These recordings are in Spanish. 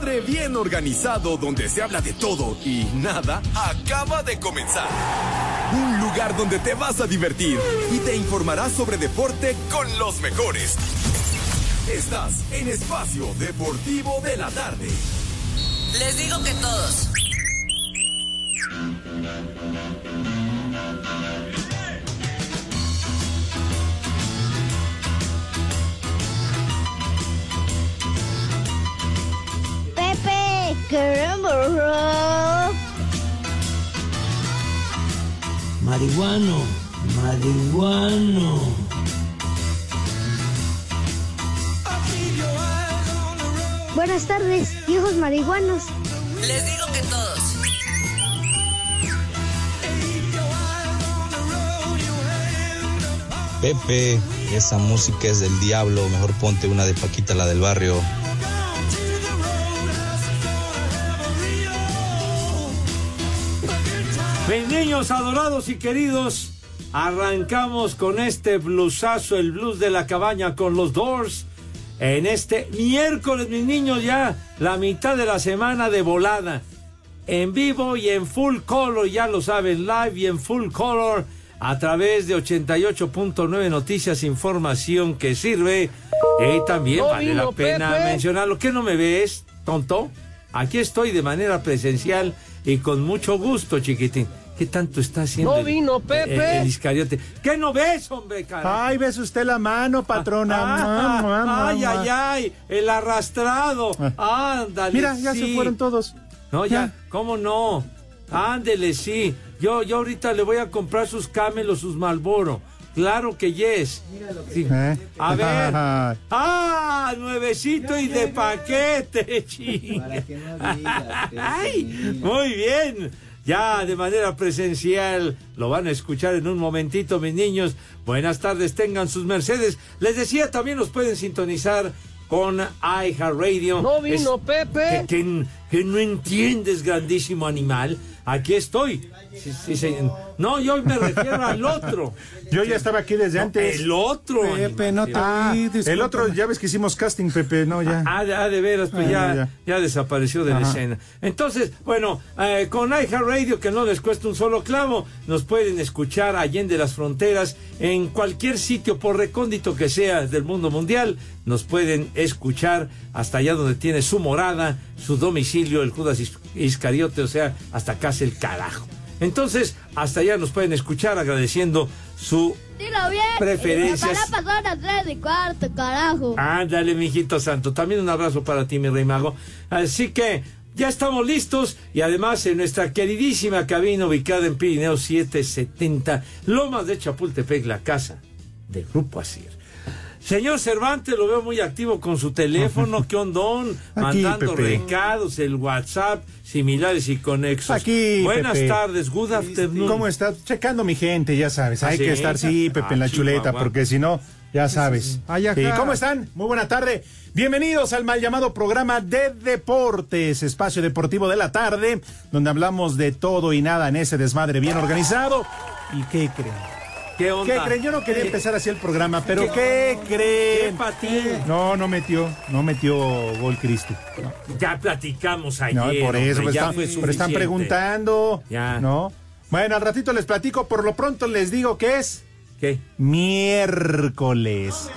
bien organizado donde se habla de todo y nada acaba de comenzar. Un lugar donde te vas a divertir y te informarás sobre deporte con los mejores. Estás en Espacio Deportivo de la Tarde. Les digo que todos. Rock. Marihuano, marihuano. Buenas tardes, viejos marihuanos. Les digo que todos. Pepe, esa música es del diablo, mejor ponte una de Paquita, la del barrio. Mis niños adorados y queridos, arrancamos con este blusazo, el blues de la cabaña con los Doors. En este miércoles, mis niños, ya la mitad de la semana de volada. En vivo y en full color, ya lo saben, live y en full color, a través de 88.9 Noticias, información que sirve. Y también No vale la pena Pepe. mencionarlo. ¿Qué no me ves, tonto? Aquí estoy de manera presencial y con mucho gusto, chiquitín. ¿Qué tanto está haciendo? No el- vino Pepe. El, el Iscariote. ¿Qué no ves, hombre, cara? Ay, ves usted la mano, patrona. Ah, mua, ay, ay, ay, el arrastrado. Ándale. Mira, ya se fueron todos. No, ya, ¿cómo no? Ándele, sí. Yo, yo ahorita le voy a comprar sus camelos, sus Malboro. Claro que yes. Sí. ¿Eh? A ver. Ah, nuevecito y de paquete, chinga. Ay, muy bien. Ya de manera presencial lo van a escuchar en un momentito, mis niños. Buenas tardes, tengan sus mercedes. Les decía, también nos pueden sintonizar con iHeartRadio. No vino Es- Pepe. Que, que- que no entiendes, grandísimo animal. Aquí estoy. Sí, sí, sí. No, yo me refiero al otro. Yo ya estaba aquí desde No, antes. El otro. Pepe, no te Ah, El otro, ya ves que hicimos casting, Pepe, no, ya. Ah, de, ah, de veras, pues Ah, ya, ya. ya desapareció de la escena. Entonces, bueno, eh, con iHeartRadio, que no les cuesta un solo clavo, nos pueden escuchar allende las fronteras, en cualquier sitio, por recóndito que sea del mundo mundial, nos pueden escuchar hasta allá donde tiene su morada, su domicilio, el Judas Iscariote, o sea, hasta casa el carajo. Entonces, hasta allá nos pueden escuchar agradeciendo su Dilo bien. Preferencias. Para pasar a tres y cuarto, carajo. Ándale, mijito santo. También un abrazo para ti, mi rey mago. Así que ya estamos listos y además en nuestra queridísima cabina ubicada en Pirineo 770, Lomas de Chapultepec, la casa de Grupo Asir. Señor Cervantes, lo veo muy activo con su teléfono, qué ondón, Aquí, mandando Pepe. recados, el WhatsApp, similares y conexos. Aquí, Buenas Pepe. tardes, good afternoon. ¿Cómo está? Checando mi gente, ya sabes. ¿Ah, Hay sí? que estar, sí, Pepe, en la Ah, chuleta, porque si no, ya sabes. Sí, ¿Cómo están? Muy buena tarde. Bienvenidos al mal llamado programa de deportes, espacio deportivo de la tarde, donde hablamos de todo y nada en ese desmadre bien organizado. ¿Y qué creen? ¿Qué onda? ¿Qué creen? Yo no quería ¿Qué- empezar así el programa, pero ¿Qué- ¿qué creen? ¿Qué patín? No, no metió, no metió gol Cristi. Ya platicamos ayer. No, por eso, hombre, ya están- fue pero están suficiente. preguntando. Ya. ¿No? Bueno, al ratito les platico, por lo pronto les digo que es ¿Qué? miércoles.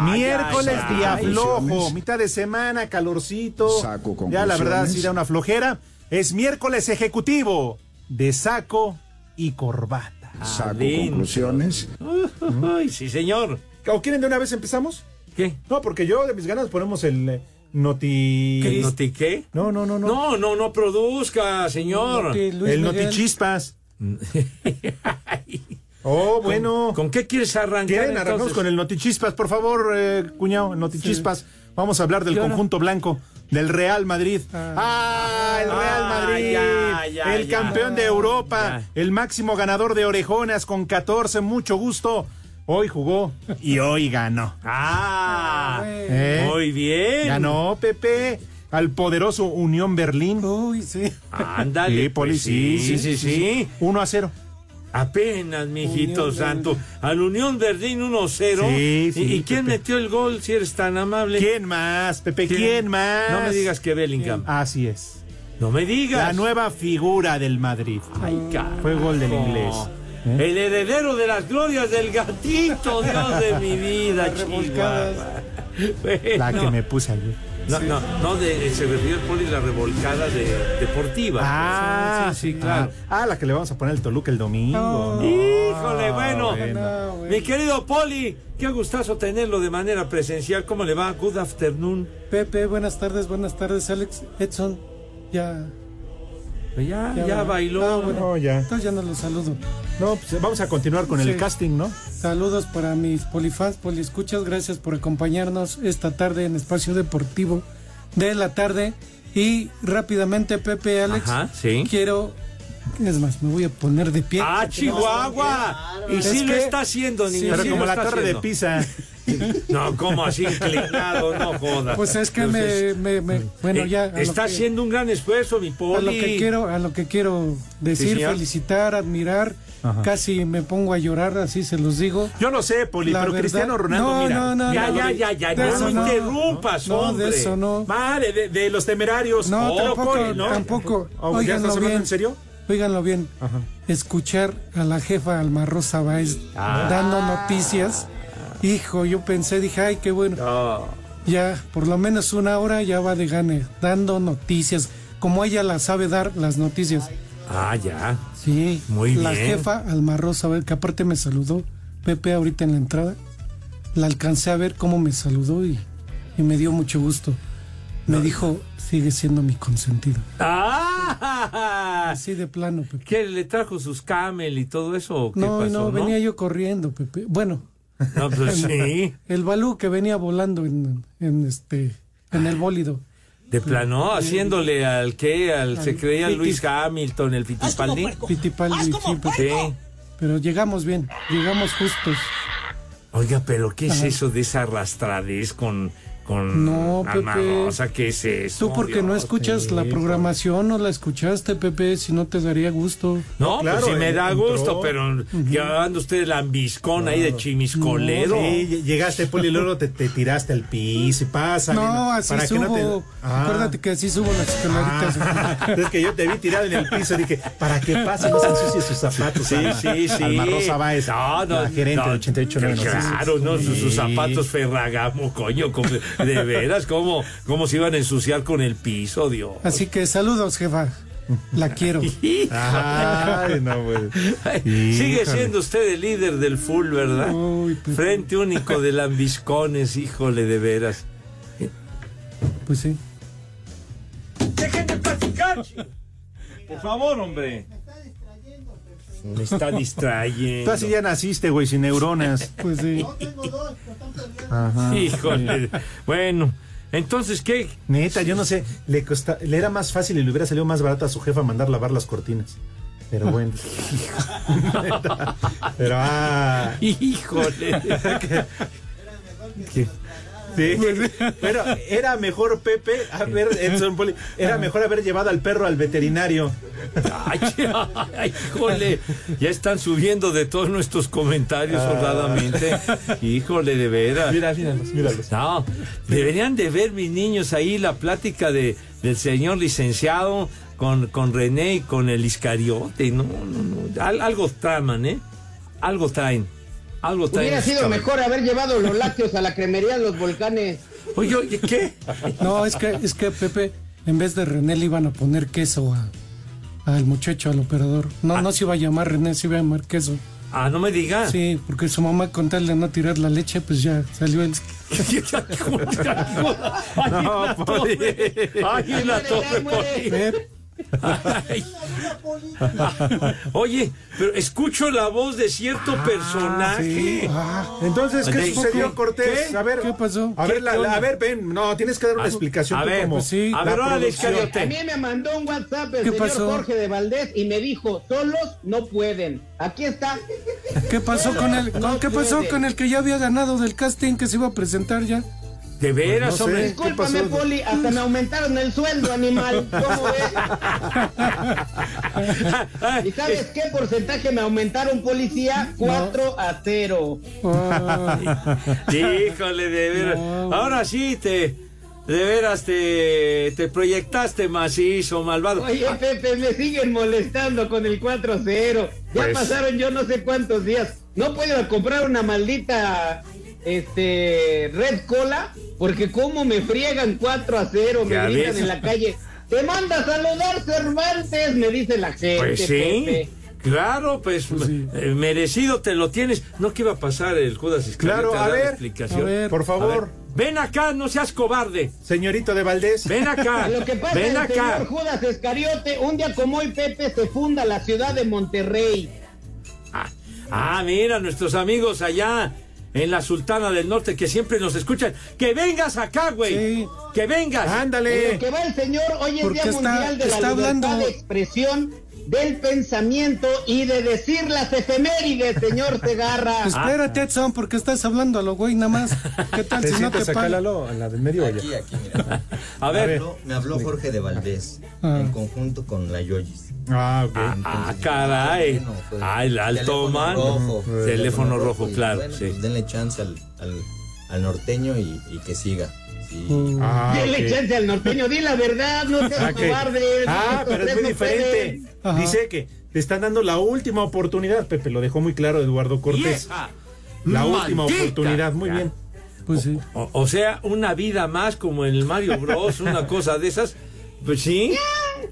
miércoles ay, día ay. flojo, mitad de semana, calorcito. Saco ya la verdad sí da una flojera. Es miércoles ejecutivo de saco y corbata. Saco Adentro. conclusiones. Ay, sí, señor. ¿O quieren de una vez empezamos? ¿Qué? No, porque yo de mis ganas ponemos el eh, noti... ¿Qué noti qué? No, no, no, no. No, no, no produzca, señor. Noti- Luis el Miguel. notichispas. Oh, bueno. ¿Con qué quieres arrancar? ¿Quieren? Arrancamos con el Notichispas, por favor, eh, cuñado, Notichispas. Vamos a hablar del conjunto blanco, del Real Madrid. Ah, el Real Ah, Madrid, ya, ya, el ya. campeón de Europa, Ya. el máximo ganador de orejonas con 14, mucho gusto. Hoy jugó y hoy ganó. Ah, ¿Eh? muy bien. Ganó Pepe al poderoso Unión Berlín. Uy, sí. Ándale. Sí, Poli, pues sí, sí, sí, sí. 1 a 0. Apenas, mijito Unión santo. Al Unión Berlín 1-0. Sí, ¿Y- sí, ¿Y, quién metió el gol si eres tan amable? ¿Quién más, Pepe? ¿Quién, más? No me digas que Bellingham. Así es. No me digas. La nueva figura del Madrid. Ay, carajo. Fue gol del inglés. ¿Eh? El heredero de las glorias del gatito, Dios de mi vida. Chihuahua. La que Bueno, me puse ayer. No, no, no de, se refiere el poli la revolcada de, deportiva. Ah, sí, sí, claro. Ah, ah, la que le vamos a poner el Toluca el domingo. No. ¿no? Híjole, bueno. No, güey. Mi querido Poli, qué gustazo tenerlo de manera presencial. ¿Cómo le va? Good afternoon. Pepe, buenas tardes, buenas tardes, Alex. Edson, ya. Ya, ya, va. bailó. Ah, bueno. No, ya. Entonces ya no los saludo. No, pues vamos a continuar con el casting, ¿no? Saludos para mis polifans, poliescuchas. Gracias por acompañarnos esta tarde en Espacio Deportivo de la tarde. Y rápidamente, Pepe, Alex, Ajá, sí. quiero. Es más, me voy a poner de pie. ¡Ah, Chihuahua! Y sí lo que- está haciendo, niño. Pero sí como lo la torre de. Pisa. No, como así inclinado, no jodas. Pues es que Entonces, me, me- me- Bueno, eh, ya. está que- haciendo un gran esfuerzo, mi Poli. A lo que quiero, a lo que quiero decir, felicitar, admirar, Ajá. casi me pongo a llorar, así se los digo. Yo no sé, Poli, La pero verdad- Cristiano Ronaldo, No, mira. no, no, Ya, no, ya, ya, ya, de no, eso no interrumpas, No, hombre. de eso no. Vale, de, de los temerarios. No, tampoco, Poli, ¿no? tampoco. Oh, ¿Ya Óiganlo estás hablando bien. en serio? Óiganlo bien. Ajá. Escuchar a la jefa Alma Rosa Báez Ah. dando noticias. Hijo, yo pensé, dije, ay, qué bueno. No. Ya, por lo menos una hora ya va de gane, dando noticias. Como ella la sabe dar las noticias. Ah, ya. Sí, Muy la bien. jefa Alma Rosa, Báez, que aparte me saludó, Pepe, ahorita en la entrada. La alcancé a ver cómo me saludó y, y me dio mucho gusto. Me dijo, sigue siendo mi consentido. ¡Ah! Así de plano, Pepe. ¿Qué le trajo sus camel y todo eso? o ¿Qué No, pasó, no, venía yo corriendo, Pepe. Bueno, No, pues sí. el balú que venía volando en, en este en el bólido. De plano, haciéndole al que, al se creía Luis Hamilton, el Fittipaldi. Pitipaldi, sí, Pepe. Sí. Pero llegamos bien, llegamos justos. Oiga, pero ¿qué es Ajá. eso de esa arrastradez con, con No, Alma Pepe. Rosa? ¿Qué es eso? Tú porque no escuchas la programación, no la escuchaste, Pepe, si no te daría gusto. No, claro, pues sí me da entró. gusto, pero que anda usted de lambiscón ahí de chimiscolero. Sí, llegaste, Poli, y luego te, te tiraste al piso y pasa. No, así para que subo. no te- Ah. Acuérdate que así subo las escaleritas. Ah, es que yo te vi tirado en el piso, dije, para que pase, no se ensucie sus zapatos. Sí, Alma. sí, sí. Alma Rosa Báez, No, no, la gerente no, de 88 9 Claro, no, sus, sus zapatos Ferragamo, coño, como- de veras, ¿cómo, cómo se iban a ensuciar con el piso, Dios? Así que saludos, jefa. La quiero. Ay, no, güey. Sigue siendo usted el líder del full, ¿verdad? Uy, Pepe. Frente único de lambiscones, híjole, de veras. Pues sí. ¡Dejen de platicar! Por favor, hombre. Me está Tú distrayendo. así ya naciste, güey, sin neuronas. Pues sí. Ajá. Híjole. Bueno, entonces, ¿qué? Neta, yo no sé, le, costa, le era más fácil y le hubiera salido más barato a su jefa mandar lavar las cortinas. Pero bueno. Neta. Pero ah. Híjole. ¿Qué? Sí. Pero era mejor Pepe, a ver, Edson Poli, era mejor haber llevado al perro al veterinario. Ay, ay, híjole. Ya están subiendo de todos nuestros comentarios honradamente. Híjole, de veras. Mira, míralos, míralos. No, deberían de ver mis niños ahí la plática de, del señor licenciado con, con René y con el Iscariote. No, no, no. Al- algo traman, ¿eh? Algo traen. Algo. Hubiera sido mejor haber llevado los lácteos a la cremería de los volcanes. Oye, oye, ¿qué? No, es que, es que Pepe, en vez de René le iban a poner queso a- al muchacho, al operador. No, no se iba a llamar René, se iba a llamar queso. Ah, no me digas. Sí, porque su mamá con tal de no tirar la leche, pues ya salió el... no. Ay, la torre. Oye, pero escucho la voz de cierto personaje. Ah, Entonces, ¿qué ¿De- sucedió? Cortés? ¿Qué? A ver, ¿Qué pasó? A ver, la- ¿Qué la- onda? a ver, ven, no, tienes que dar una A- explicación. a ver, como pues sí. a ver, órale. A mí me mandó un WhatsApp el ¿Qué señor pasó? Jorge de Valdés y me dijo, solos no pueden. Aquí está. ¿Qué pasó con el, con- No qué pasó con el que ya había ganado del casting que se iba a presentar ya? De veras, Pues no sé. Discúlpame? Poli, hasta me aumentaron el sueldo, animal. ¿Cómo ves? ¿Y sabes qué porcentaje me aumentaron, policía? 4 a 0. Ah, Híjole, de veras. No. Ahora sí te. De veras te, te proyectaste macizo, malvado. Oye, Pepe, me siguen molestando con el 4 a 0. Ya Pues- pasaron yo no sé cuántos días. No puedo comprar una maldita este Red Cola porque como me friegan 4 a 0, me gritan ves. en la calle. Te manda a saludar Cervantes, me dice la gente. Pues sí. Pepe. Claro, pues, eh, merecido te lo tienes. No que iba a pasar el Judas Iscariote Claro, a ver, explicación. a ver. Por A favor, ver, ven acá, no seas cobarde. señorito de Valdés. Ven acá. Lo que pasa ven es acá. señor Judas Escariote, un día como hoy, Pepe, se funda la ciudad de Monterrey. Ah, ah, mira, nuestros amigos allá en la Sultana del Norte que siempre nos escuchan. Que vengas acá, güey. Sí. Que vengas. En Ándale. lo que va el señor, hoy es Porque Día está- Mundial de la está Libertad hablando- de Expresión, del pensamiento y de decir las efemérides, señor Segarra. espérate, Edson, porque estás hablando a lo güey nada más. ¿Qué tal ¿Te si no te pagan? Lalo, en la del medio? Aquí, aquí, mira. A ver. Me habló, me habló Jorge de Valdés Ah. en conjunto con la Yoyis. Ah, ok. Ah, caray. Bueno, pues, Ah, el alto teléfono man. rojo, Teléfono rojo, claro. bueno, sí. pues denle chance al, al, al norteño y, y que siga. Mm. Ah, Dile ok. chance al norteño, di la verdad, no seas Ah, ok. cobarde. Ah, pero es muy diferente. Ajá. Dice que te están dando la última oportunidad, Pepe, lo dejó muy claro Eduardo Cortés. Vieja. La última oportunidad, muy bien. Pues sí. O, o sea, una vida más como en el Mario Bros, una cosa de esas. Pues sí.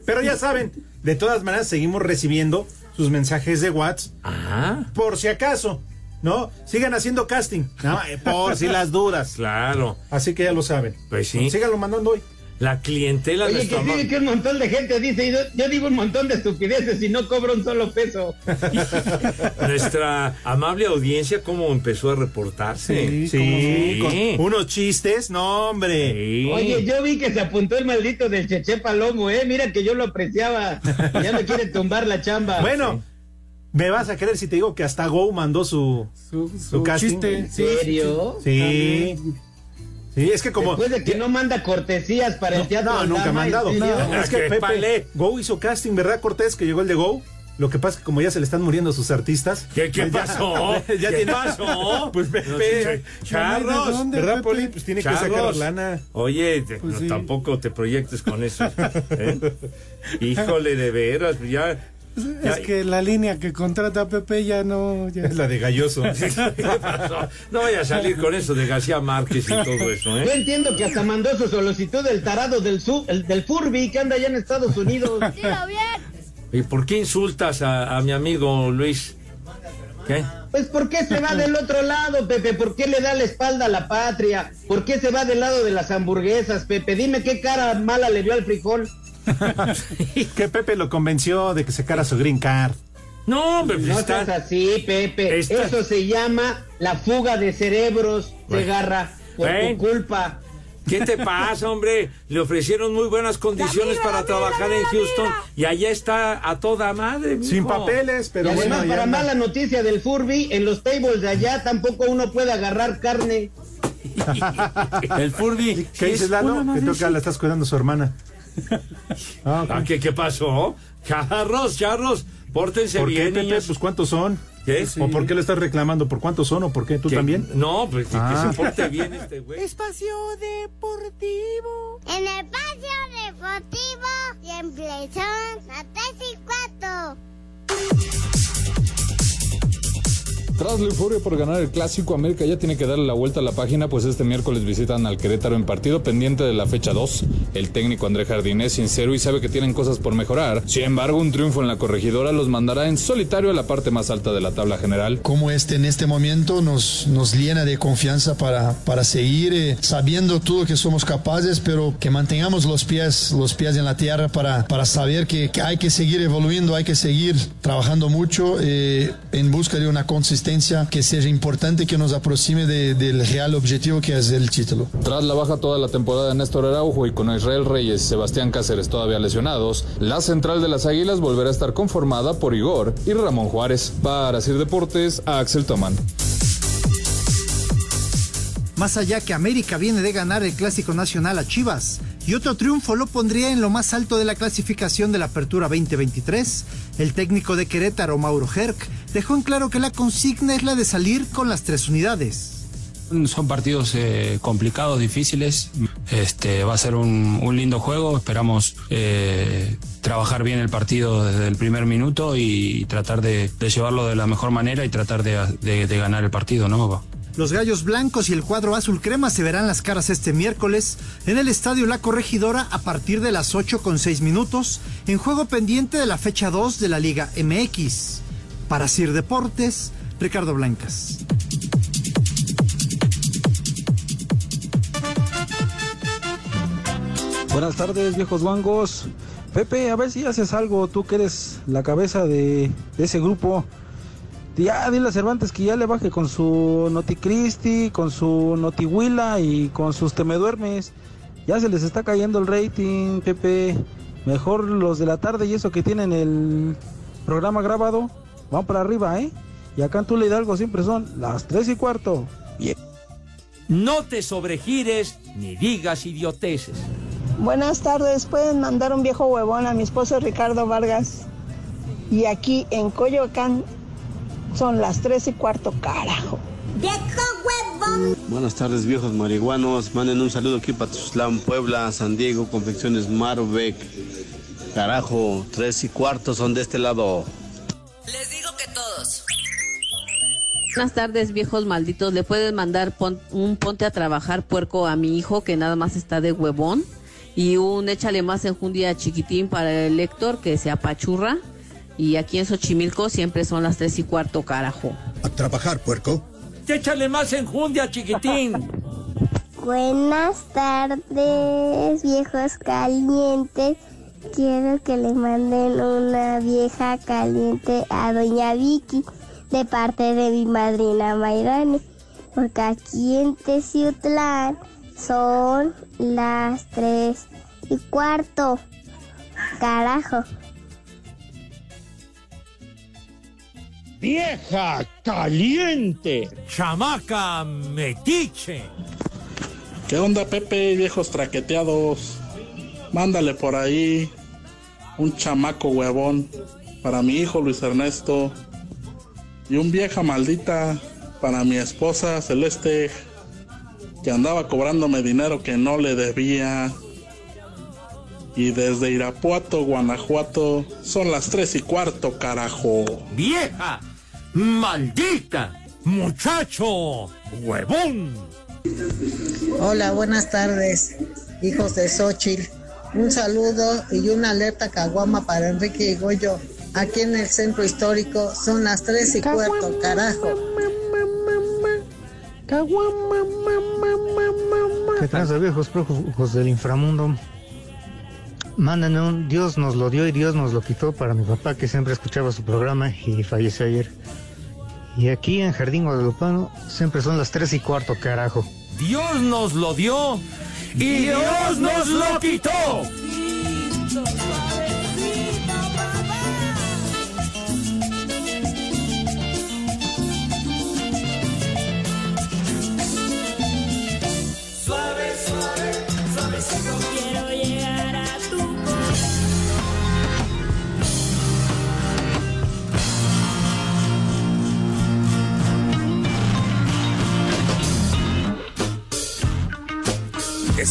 Pero ya saben, de todas maneras seguimos recibiendo sus mensajes de WhatsApp Ah, por si acaso, ¿no? Sigan haciendo casting, ¿no? Eh, por si las dudas. claro. Así que ya lo saben. Pues sí. Síganlo mandando hoy. La clientela de Oye, que sí, que un montón de gente dice, y yo, yo digo un montón de estupideces y no cobro un solo peso. Nuestra amable audiencia, cómo empezó a reportarse. Sí, Sí, cómo no. con unos chistes, no, hombre. Sí. Oye, yo vi que se apuntó el maldito del Cheche Palomo, eh. Mira que yo lo apreciaba. Ya me quiere tumbar la chamba. Bueno, me vas a creer si te digo que hasta Go mandó su, Su, su su casting. chiste. ¿En Sí, sí, serio? Sí. Sí, es que como. Después de que no manda cortesías para el teatro. No, nunca ha mandado. es que Pepe, palé. Go hizo casting, ¿verdad, Cortés? Que llegó el de Go. Lo que pasa es que como ya se le están muriendo sus artistas. ¿Qué, qué pues ya- pasó? ya ¿Qué tiene- pasó? Pues Pepe. No, Charros. ¿De dónde, ¿Verdad, Pepe? Poli? Pues tiene que sacar lana. Oye, te- Pues no, sí. tampoco te proyectes con eso. ¿eh? Híjole, de veras, ya. Ya- Es que la línea que contrata Pepe ya no. Ya. Es la de Galloso. ¿Qué pasó? No vaya a salir con eso de García Márquez y todo eso, Yo ¿eh? entiendo que hasta mandó su solicitud del tarado del, su, el, del Furby que anda allá en Estados Unidos. Dilo bien. ¿Y por qué insultas a, a mi amigo Luis? ¿Qué? Pues ¿por qué se va del otro lado, Pepe? ¿Por qué le da la espalda a la patria? ¿Por qué se va del lado de las hamburguesas, Pepe? Dime qué cara mala le vio al frijol. que Pepe lo convenció de que sacara su green card. No, hombre, pues No está- seas así, Pepe. Está- Eso se llama la fuga de cerebros, Bueno. Segarra, por Bueno. tu culpa. ¿Qué te pasa, hombre? Le ofrecieron muy buenas condiciones para trabajar en Houston y allá está a toda madre. mijo. Sin papeles, pero y además, bueno, para anda. mala noticia del Furby, en los tables de allá tampoco uno puede agarrar carne. El Furby. ¿Qué dices, Lalo? Que tú acá la estás cuidando a su hermana. Ah. Ah, ¿qué, ¿Qué pasó? Charros, charros, pórtense ¿Por qué, bien, Pepe? Pues ¿cuántos son? ¿Qué? ¿O por qué lo estás reclamando? ¿Por cuántos son o por qué? ¿Tú ¿Qué? también? No, pues que, Ah. que se porte bien este güey. Espacio Deportivo. En el espacio deportivo siempre son las 3 y 4. Tras la euforia por ganar el clásico, América ya tiene que darle la vuelta a la página, pues este miércoles visitan al Querétaro en partido pendiente de la fecha 2. El técnico André Jardín es sincero y sabe que tienen cosas por mejorar. Sin embargo, un triunfo en la corregidora los mandará en solitario a la parte más alta de la tabla general. Como este en este momento nos, nos llena de confianza para, para seguir eh, sabiendo todo que somos capaces, pero que mantengamos los pies, los pies en la tierra para, para saber que, que hay que seguir evolucionando, hay que seguir trabajando mucho eh, en busca de una consistencia que sea importante que nos aproxime de- del real objetivo que es el título. Tras la baja toda la temporada de Néstor Araujo y con Israel Reyes y Sebastián Cáceres todavía lesionados, la central de las Águilas volverá a estar conformada por Igor y Ramón Juárez. Para Sir Deportes, Axel Toman. Más allá que América viene de ganar el Clásico Nacional a Chivas y otro triunfo lo pondría en lo más alto de la clasificación de la Apertura 2023, el técnico de Querétaro, Mauro Herc, dejó en claro que la consigna es la de salir con las tres unidades. Son partidos eh, complicados, difíciles. Este va a ser un, un lindo juego. Esperamos eh, trabajar bien el partido desde el primer minuto y tratar de, de llevarlo de la mejor manera y tratar de, de- de ganar el partido, ¿no? Los Gallos Blancos y el cuadro azul crema se verán las caras este miércoles en el Estadio La Corregidora a partir de las 8 con 6 minutos en juego pendiente de la fecha 2 de la Liga MX. Para Sir Deportes, Ricardo Blancas. Buenas tardes, viejos guangos. Pepe, a ver si haces algo, tú que eres la cabeza de, de ese grupo. Ya dile a Cervantes que ya le baje con su Noticristi, con su Notihuila y con sus Temeduermes. Ya se les está cayendo el rating, Pepe. Mejor los de la tarde y eso que tienen el programa grabado, van para arriba, ¿eh? Y acá en Tula Hidalgo siempre son las tres y cuarto. Bien. No te sobregires ni digas idioteces. Buenas tardes, pueden mandar un viejo huevón a mi esposo Ricardo Vargas. Y aquí en Coyoacán son las tres y cuarto, carajo. ¡Viejo huevón! Buenas tardes, viejos marihuanos. Manden un saludo aquí para Tuxtlan, Puebla, San Diego, Confecciones Marbeck. Carajo, tres y cuarto son de este lado. Les. Buenas tardes, viejos malditos. ¿Le pueden mandar pon- un ponte a trabajar puerco a mi hijo que nada más está de huevón? Y un échale más enjundia chiquitín para el Héctor que se apachurra. Y aquí en Xochimilco siempre son las tres y cuarto, carajo. A trabajar, puerco. Échale más enjundia, chiquitín. Buenas tardes, viejos calientes. Quiero que le manden una vieja caliente a doña Vicky de parte de mi madrina Mayrani. Porque aquí en Teciutlán son las tres y cuarto. Carajo. Vieja caliente. Chamaca metiche. ¿Qué onda, Pepe, viejos traqueteados? Mándale por ahí un chamaco huevón para mi hijo Luis Ernesto y un vieja maldita para mi esposa Celeste que andaba cobrándome dinero que no le debía. Y desde Irapuato, Guanajuato, son las tres y cuarto, carajo. Vieja maldita. Muchacho huevón. Hola, buenas tardes, hijos de Xochitl. Un saludo y una alerta caguama para Enrique y Goyo. Aquí en el centro histórico son las tres y cuarto, carajo. ¿Qué tranza, viejos prófugos del inframundo? Mándenme un Dios nos lo dio y Dios nos lo quitó para mi papá que siempre escuchaba su programa y falleció ayer. Y aquí en Jardín Guadalupano siempre son las tres y cuarto, carajo. Dios nos lo dio y Dios nos lo quitó.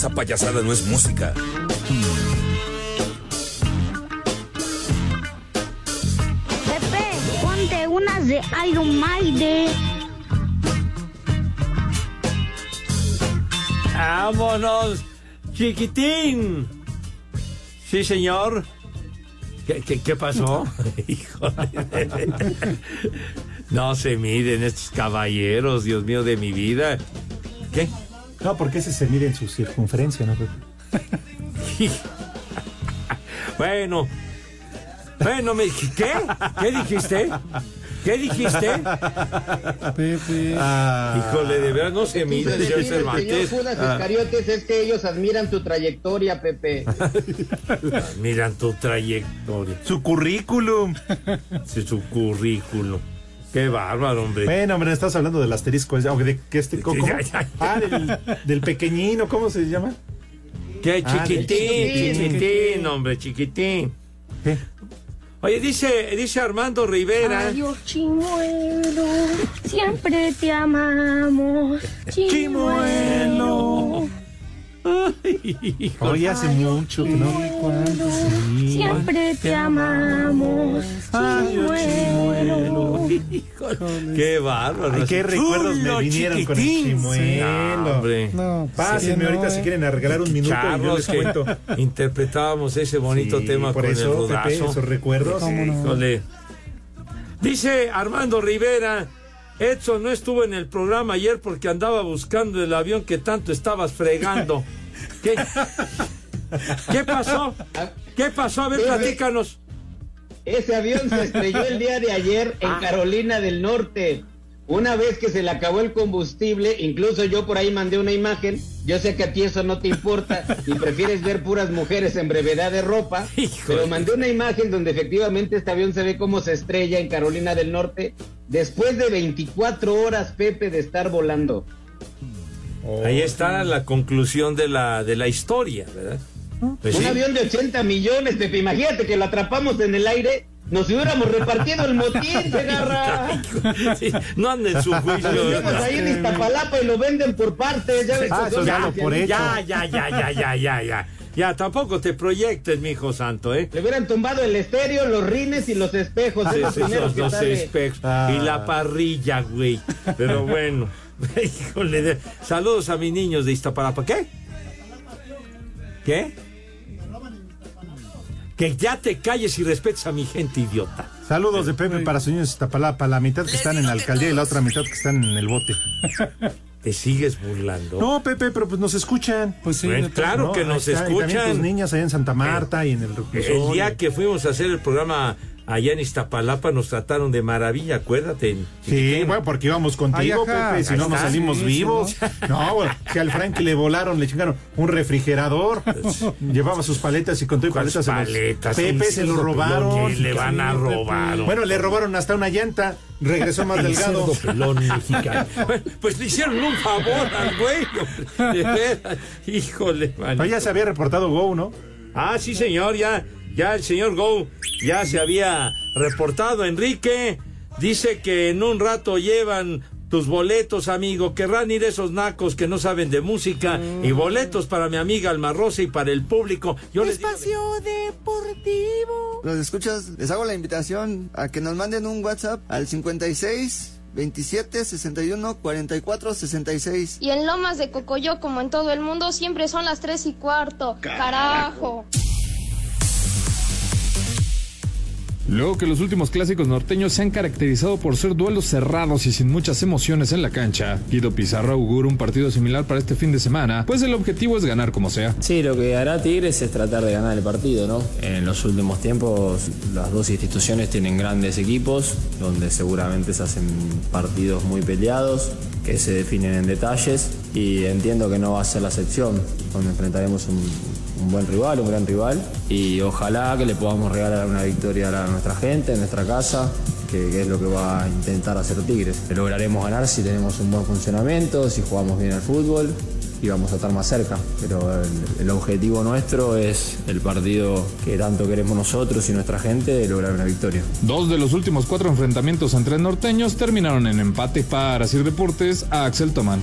Esa payasada no es música. Pepe, ponte unas de Iron Maiden. ¡Vámonos! ¡Chiquitín! Sí, señor. ¿Qué, qué, qué pasó? Híjole. No se miden estos caballeros, Dios mío, de mi vida. ¿Qué? No, porque ese se mide en su circunferencia, ¿no? Bueno. Bueno, me, ¿qué? ¿Qué dijiste? ¿Qué dijiste? Pepe. Híjole, de verdad no se mide, señor Señor Cervantes. Judas Ah. Iscariotes es que ellos admiran tu trayectoria, Pepe. Miran tu trayectoria. Su currículum. Sí, su currículum. Qué bárbaro, hombre. Bueno, hombre, estás hablando del asterisco. de que este, ¿cómo? Ya, ya, ya. Ah, del, del pequeñino, ¿cómo se llama? Qué Ah, chiquitín, del chiquitín, chiquitín. hombre, chiquitín. Oye, dice, dice Armando Rivera. Adiós, chimuelo. Siempre te amamos. Chimuelo. Oye, hace mucho, ¿no? Sí. Siempre te amamos. Chimuelo. Qué bárbaro. Ay, qué recuerdos me vinieron con el chimuelo. No, hombre. No, Pásenme sí, ahorita no, si eh. quieren arreglar un minuto y yo Charlos les que cuento. interpretábamos ese bonito Sí, tema por con eso, el rudazo. Pepe, esos recuerdos. ¿Cómo no? Híjole. Dice Armando Rivera, Edson no estuvo en el programa ayer porque andaba buscando el avión que tanto estabas fregando. ¿Qué, ¿Qué pasó? ¿Qué pasó? A ver, Pepe. platícanos. Ese avión se estrelló el día de ayer Ah. en Carolina del Norte. Una vez que se le acabó el combustible, incluso yo por ahí mandé una imagen. Yo sé que a ti eso no te importa y prefieres ver puras mujeres en brevedad de ropa. Pero mandé una imagen donde efectivamente este avión se ve cómo se estrella en Carolina del Norte después de 24 horas, Pepe, de estar volando. Ahí está la conclusión de la, de la historia, ¿verdad? Pues Un sí. avión de 80 millones, Pepe. Imagínate que lo atrapamos en el aire. Nos hubiéramos repartido el motín, se agarra. Sí, no anda en su juicio. Lo vemos ¿verdad? ahí en Iztapalapa y lo venden por partes. Ya ves Ah, que eso ya lo especialistas. por. Ya, ya, ya, ya, ya, ya, ya. Ya, tampoco te proyectes, mi hijo santo, ¿eh? Le hubieran tumbado el estéreo, los rines y los espejos. Sí, los dos sale. espejos. Ah. Y la parrilla, güey. Pero bueno. Híjole, de- saludos a mis niños de Iztapalapa. ¿Qué? ¿Qué? Que ya te calles y respetes a mi gente, idiota. Saludos de Pepe para Sueños Iztapalapa, la mitad que están en la alcaldía y la otra mitad que están en el bote. Te sigues burlando. No, Pepe, pero pues nos escuchan. Pues sí, Bueno, de- claro No, que nos está, Y también tus escuchan. niñas allá en Santa Marta y en el El día que fuimos a hacer el programa allá en Iztapalapa nos trataron de maravilla, acuérdate. Sí, bueno, porque íbamos contigo, Ay. Pepe, si no nos salimos Sí, vivos. No, bueno, que al Frankie le volaron, le chingaron un refrigerador, llevaba sus paletas y con todo y ¿Cuáles paletas. se los- paletas? Pepe Sí, se lo robaron. le van a robar. Bueno, le robaron hasta una llanta, regresó más delgado. Pelón mexicano. Bueno, pues le hicieron un favor al güey. Híjole, man. No, ya se había reportado Go, ¿no? Ah, sí, señor, ya, ya el señor Go ya se había reportado. Enrique dice que en un rato llevan tus boletos, amigo. Querrán ir esos nacos que no saben de música y boletos para mi amiga Alma Rosa y para el público. Yo les digo, Deportivo. Los escuchas, les hago la invitación a que nos manden un WhatsApp al 56 27 61 44 66. Y en Lomas de Cocoyo, como en todo el mundo, siempre son las 3 y cuarto. Carajo. Luego que los últimos clásicos norteños se han caracterizado por ser duelos cerrados y sin muchas emociones en la cancha, Guido Pizarro augura un partido similar para este fin de semana, pues el objetivo es ganar como sea. Sí, lo que hará Tigres es tratar de ganar el partido, ¿no? En los últimos tiempos las dos instituciones tienen grandes equipos, donde seguramente se hacen partidos muy peleados, que se definen en detalles, y entiendo que no va a ser la excepción, donde enfrentaremos un, un buen rival, un gran rival, y ojalá que le podamos regalar una victoria a nuestra gente, en nuestra casa, que, es lo que va a intentar hacer Tigres. Lograremos ganar si tenemos un buen funcionamiento, si jugamos bien al fútbol, y vamos a estar más cerca. Pero el, el objetivo nuestro es el partido que tanto queremos nosotros y nuestra gente, lograr una victoria. Dos de los últimos cuatro enfrentamientos entre norteños terminaron en empate para Sir Deportes a Axel Tomán.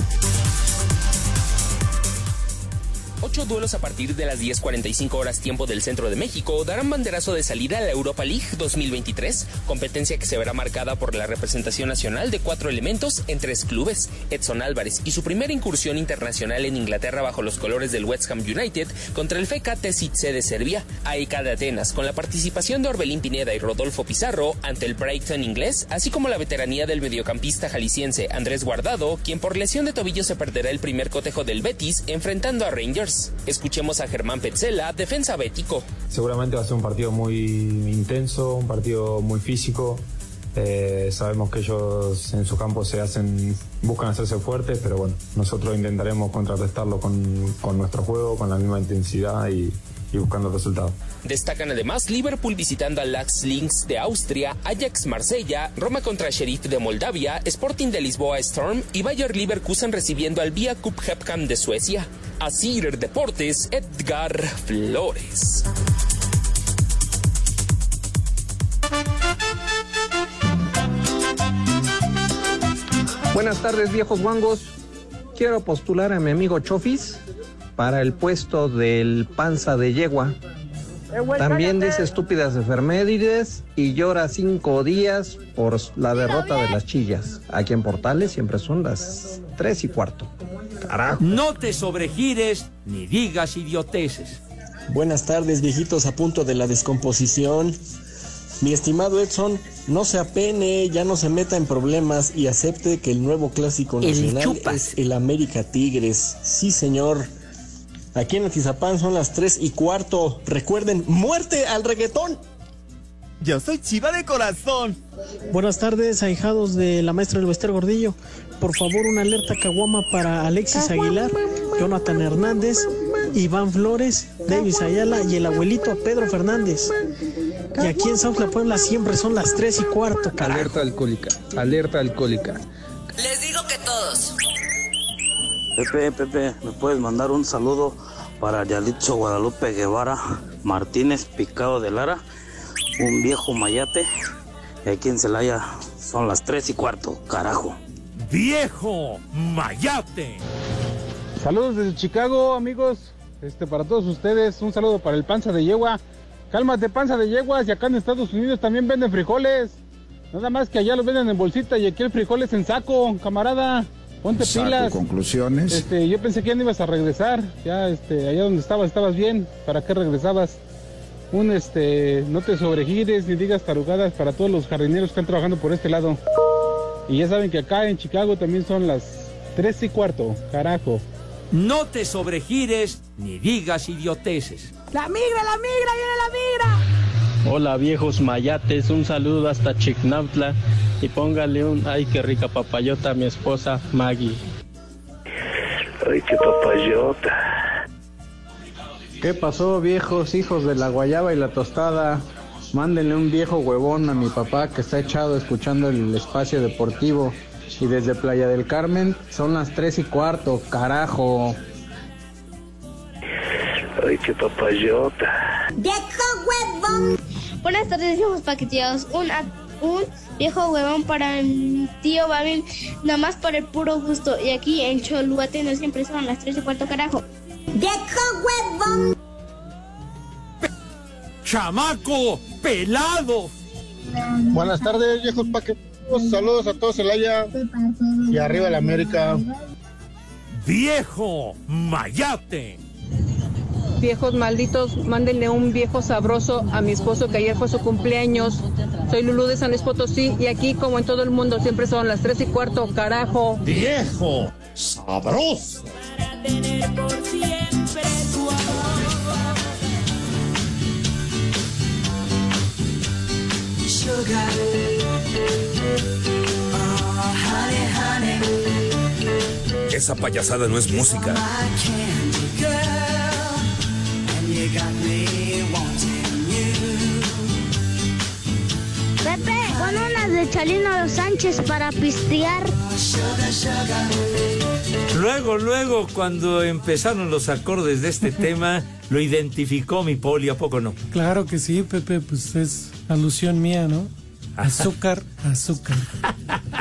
Ocho duelos a partir de las 10.45 horas tiempo del centro de México darán banderazo de salida a la Europa League 2023, competencia que se verá marcada por la representación nacional de cuatro elementos en tres clubes. Edson Álvarez y su primera incursión internacional en Inglaterra bajo los colores del West Ham United contra el FK Tesitse de Serbia, AEK de Atenas, con la participación de Orbelín Pineda y Rodolfo Pizarro ante el Brighton inglés, así como la veteranía del mediocampista jalisciense Andrés Guardado, quien por lesión de tobillo se perderá el primer cotejo del Betis enfrentando a Rangers. Escuchemos a Germán Petzela, defensa bético. Seguramente va a ser un partido muy intenso, un partido muy físico. Eh, sabemos que ellos en su campo se hacen, buscan hacerse fuertes, pero bueno, nosotros intentaremos contrarrestarlo con, con nuestro juego, con la misma intensidad y, y buscando resultados. Destacan además Liverpool visitando al Lax Links de Austria, Ajax Marsella, Roma contra Sheriff de Moldavia, Sporting de Lisboa Storm y Bayer Leverkusen recibiendo al Via Cup Hepcam de Suecia. Asir Deportes, Edgar Flores. Buenas tardes, viejos guangos. Quiero postular a mi amigo Chofis para el puesto del panza de yegua. También dice estúpidas efemérides y llora cinco días por la derrota de las chillas. Aquí en Portales siempre son las tres y cuarto. Carajo. No te sobregires ni digas idioteces. Buenas tardes, viejitos a punto de la descomposición. Mi estimado Edson, no se apene, ya no se meta en problemas y acepte que el nuevo clásico El nacional chupas. es el América Tigres. Sí, señor. Aquí en Atizapán son las 3 y cuarto. Recuerden, muerte al reggaetón. Yo soy chiva de corazón. Buenas tardes, ahijados de la maestra del Bester Gordillo. Por favor, una alerta caguama para Alexis Aguilar, Jonathan Hernández, Iván Flores, Davis Ayala y el abuelito Pedro Fernández. Y aquí en South La Puebla siempre son las 3 y cuarto, carajo. Alerta alcohólica, alerta alcohólica. Les digo que todos. Pepe, Pepe, ¿me puedes mandar un saludo para Yalitzo Guadalupe Guevara Martínez Picado de Lara? Un viejo mayate. Y aquí en Celaya son las tres y cuarto, carajo. ¡Viejo Mayate! Saludos desde Chicago, amigos. Este, para todos ustedes, un saludo para el panza de yegua. Cálmate, panza de yeguas. Y acá en Estados Unidos también venden frijoles. Nada más que allá los venden en bolsita y aquí el frijol es en saco, camarada. Ponte Saco pilas. conclusiones. Este, yo pensé que ya no ibas a regresar. Ya, este, allá donde estabas, estabas bien. ¿Para qué regresabas? Un, este, no te sobregires ni digas tarugadas para todos los jardineros que están trabajando por este lado. Y ya saben que acá en Chicago también son las tres y cuarto, carajo. No te sobregires ni digas idioteces. ¡La migra, la migra, viene la migra! Hola viejos mayates, un saludo hasta Chicnautla y póngale un ay qué rica papayota a mi esposa Maggie. Ay qué papayota. ¿Qué pasó, viejos hijos de la guayaba y la tostada? Mándenle un viejo huevón a mi papá que está echado escuchando el espacio deportivo. Y desde Playa del Carmen son las tres y cuarto, carajo. Ay qué papayota. ¡Viejo huevón! Buenas tardes, viejos paqueteados. Un, un viejo huevón para mi tío Babil, nada más por el puro gusto. Y aquí en Choluate no siempre son las 3 y cuarto, carajo. ¡Viejo huevón! ¡Chamaco! ¡Pelado! Buenas tardes, viejos paquetos. Saludos a todos, Celaya. Y arriba la América. ¡Viejo Mayate! Viejos malditos, mándenle un viejo sabroso a mi esposo que ayer fue su cumpleaños. Soy Lulú de San Luis Potosí y aquí, como en todo el mundo, siempre son las tres y cuarto, carajo. ¡Viejo sabroso! Esa payasada no es música. You got me wanting you. Pepe, pon unas de Chalino Sánchez para pistear. Luego, luego, cuando empezaron los acordes de este tema, lo identificó mi poli, ¿a poco no? Claro que sí, Pepe, pues es alusión mía, ¿no? Azúcar, azúcar.